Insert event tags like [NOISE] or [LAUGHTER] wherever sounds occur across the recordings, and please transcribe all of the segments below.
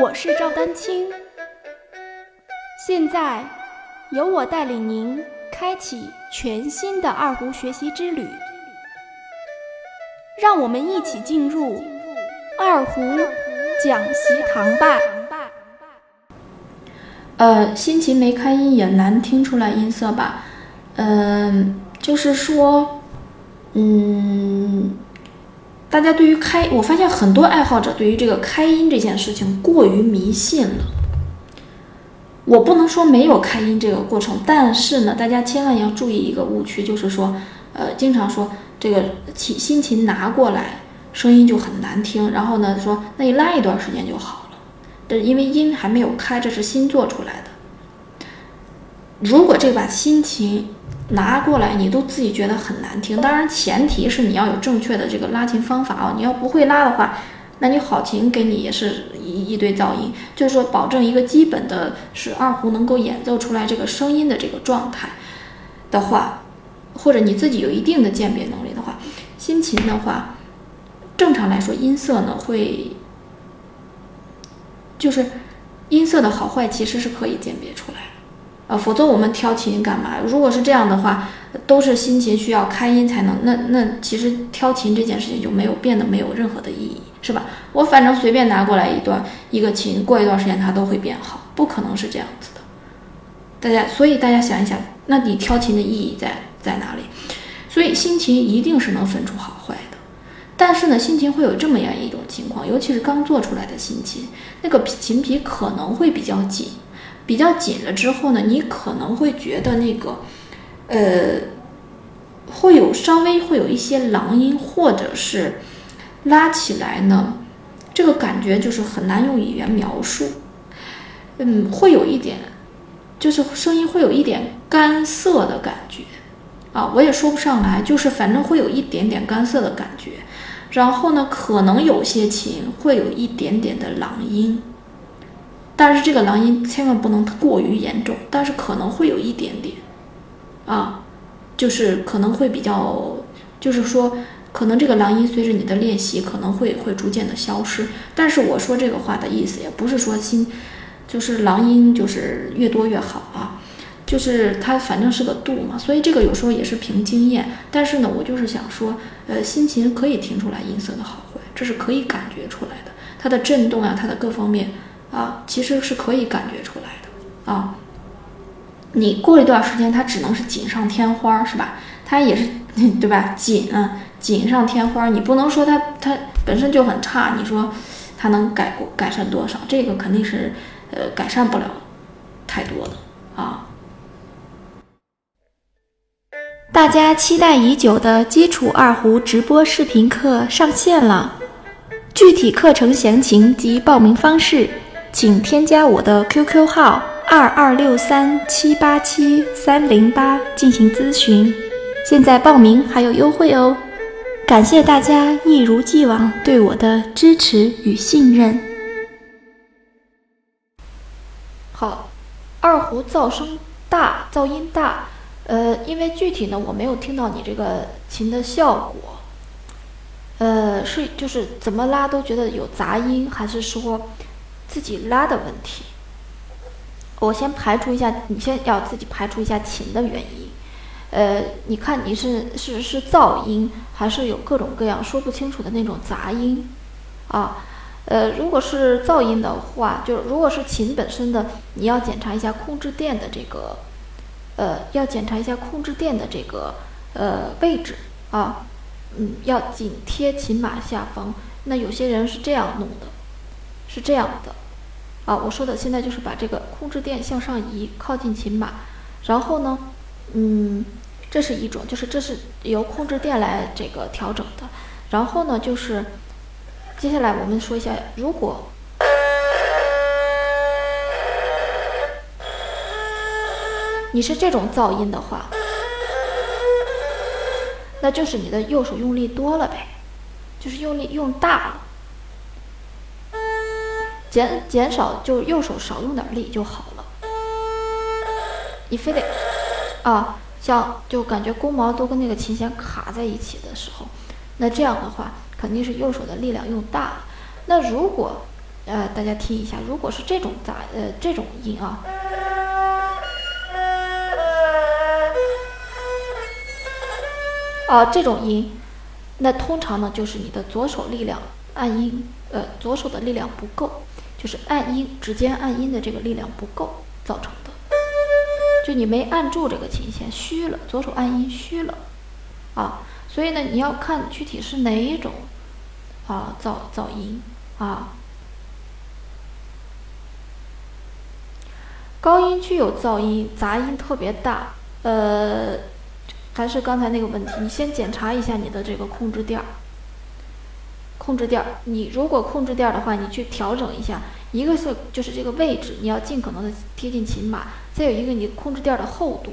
我是赵丹青，现在由我带领您开启全新的二胡学习之旅，让我们一起进入二胡讲习堂吧。呃，新琴没开音也难听出来音色吧？嗯，就是说，嗯，大家对于开，我发现很多爱好者对于这个开音这件事情过于迷信了。我不能说没有开音这个过程，但是呢，大家千万要注意一个误区，就是说，呃，经常说这个琴新琴拿过来声音就很难听，然后呢说那你拉一段时间就好了。但是因为音还没有开，这是新做出来的。如果这把新琴拿过来，你都自己觉得很难听，当然前提是你要有正确的这个拉琴方法啊。你要不会拉的话，那你好琴给你也是一一堆噪音。就是说，保证一个基本的是二胡能够演奏出来这个声音的这个状态的话，或者你自己有一定的鉴别能力的话，新琴的话，正常来说音色呢会。就是音色的好坏其实是可以鉴别出来，啊，否则我们挑琴干嘛？如果是这样的话，都是新琴需要开音才能，那那其实挑琴这件事情就没有变得没有任何的意义，是吧？我反正随便拿过来一段一个琴，过一段时间它都会变好，不可能是这样子的。大家，所以大家想一想，那你挑琴的意义在在哪里？所以新琴一定是能分出好坏的。但是呢，新琴会有这么样一种情况，尤其是刚做出来的新琴，那个琴皮可能会比较紧，比较紧了之后呢，你可能会觉得那个，呃，会有稍微会有一些狼音，或者是拉起来呢，这个感觉就是很难用语言描述，嗯，会有一点，就是声音会有一点干涩的感觉，啊，我也说不上来，就是反正会有一点点干涩的感觉。然后呢，可能有些琴会有一点点的狼音，但是这个狼音千万不能过于严重，但是可能会有一点点，啊，就是可能会比较，就是说，可能这个狼音随着你的练习可能会会逐渐的消失。但是我说这个话的意思也不是说心，就是狼音就是越多越好啊。就是它反正是个度嘛，所以这个有时候也是凭经验。但是呢，我就是想说，呃，心琴可以听出来音色的好坏，这是可以感觉出来的。它的震动啊，它的各方面啊，其实是可以感觉出来的啊。你过一段时间，它只能是锦上添花，是吧？它也是 [LAUGHS] 对吧？锦啊，锦上添花，你不能说它它本身就很差，你说它能改改善多少？这个肯定是呃改善不了太多的啊。大家期待已久的基础二胡直播视频课上线了，具体课程详情及报名方式，请添加我的 QQ 号二二六三七八七三零八进行咨询。现在报名还有优惠哦！感谢大家一如既往对我的支持与信任。好，二胡噪声大，噪音大。呃，因为具体呢，我没有听到你这个琴的效果，呃，是就是怎么拉都觉得有杂音，还是说自己拉的问题？我先排除一下，你先要自己排除一下琴的原因。呃，你看你是是是噪音，还是有各种各样说不清楚的那种杂音？啊，呃，如果是噪音的话，就如果是琴本身的，你要检查一下控制垫的这个。呃，要检查一下控制垫的这个呃位置啊，嗯，要紧贴琴码下方。那有些人是这样弄的，是这样的啊。我说的现在就是把这个控制垫向上移，靠近琴码。然后呢，嗯，这是一种，就是这是由控制垫来这个调整的。然后呢，就是接下来我们说一下，如果。你是这种噪音的话，那就是你的右手用力多了呗，就是用力用大了，减减少就右手少用点力就好了。你非得啊，像就感觉弓毛都跟那个琴弦卡在一起的时候，那这样的话肯定是右手的力量用大了。那如果呃，大家听一下，如果是这种杂呃这种音啊，啊这种音，那通常呢就是你的左手力量按音，呃左手的力量不够，就是按音指尖按音的这个力量不够造成的，就你没按住这个琴弦，虚了，左手按音虚了，啊，所以呢你要看具体是哪一种啊噪噪音啊。高音区有噪音，杂音特别大。呃，还是刚才那个问题，你先检查一下你的这个控制垫儿。控制垫儿，你如果控制垫儿的话，你去调整一下。一个是就是这个位置，你要尽可能的贴近琴码。再有一个，你控制垫儿的厚度。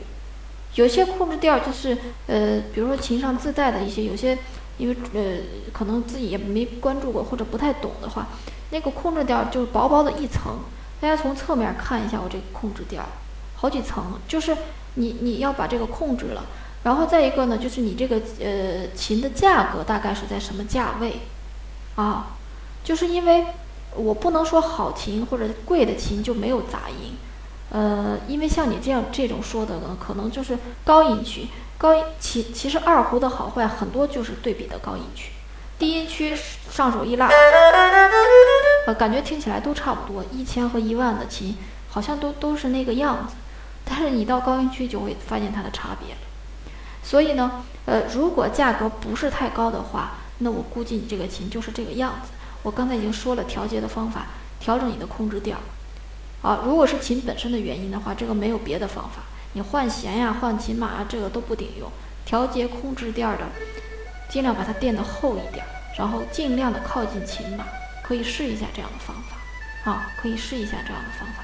有些控制垫儿就是呃，比如说琴上自带的一些，有些因为呃可能自己也没关注过或者不太懂的话，那个控制垫儿就是薄薄的一层。大家从侧面看一下我这个控制垫儿，好几层，就是你你要把这个控制了，然后再一个呢，就是你这个呃琴的价格大概是在什么价位啊？就是因为我不能说好琴或者贵的琴就没有杂音，呃，因为像你这样这种说的呢，可能就是高音区，高音其其实二胡的好坏很多就是对比的高音区。低音区上手一拉，呃，感觉听起来都差不多，一千和一万的琴好像都都是那个样子，但是你到高音区就会发现它的差别了。所以呢，呃，如果价格不是太高的话，那我估计你这个琴就是这个样子。我刚才已经说了调节的方法，调整你的控制调。啊，如果是琴本身的原因的话，这个没有别的方法，你换弦呀、换琴码啊，这个都不顶用。调节控制调的。尽量把它垫的厚一点，然后尽量的靠近琴码，可以试一下这样的方法，啊，可以试一下这样的方法。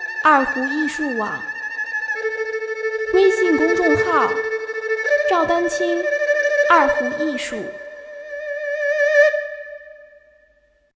二胡艺术网”，微信公众号“赵丹青二胡艺术”。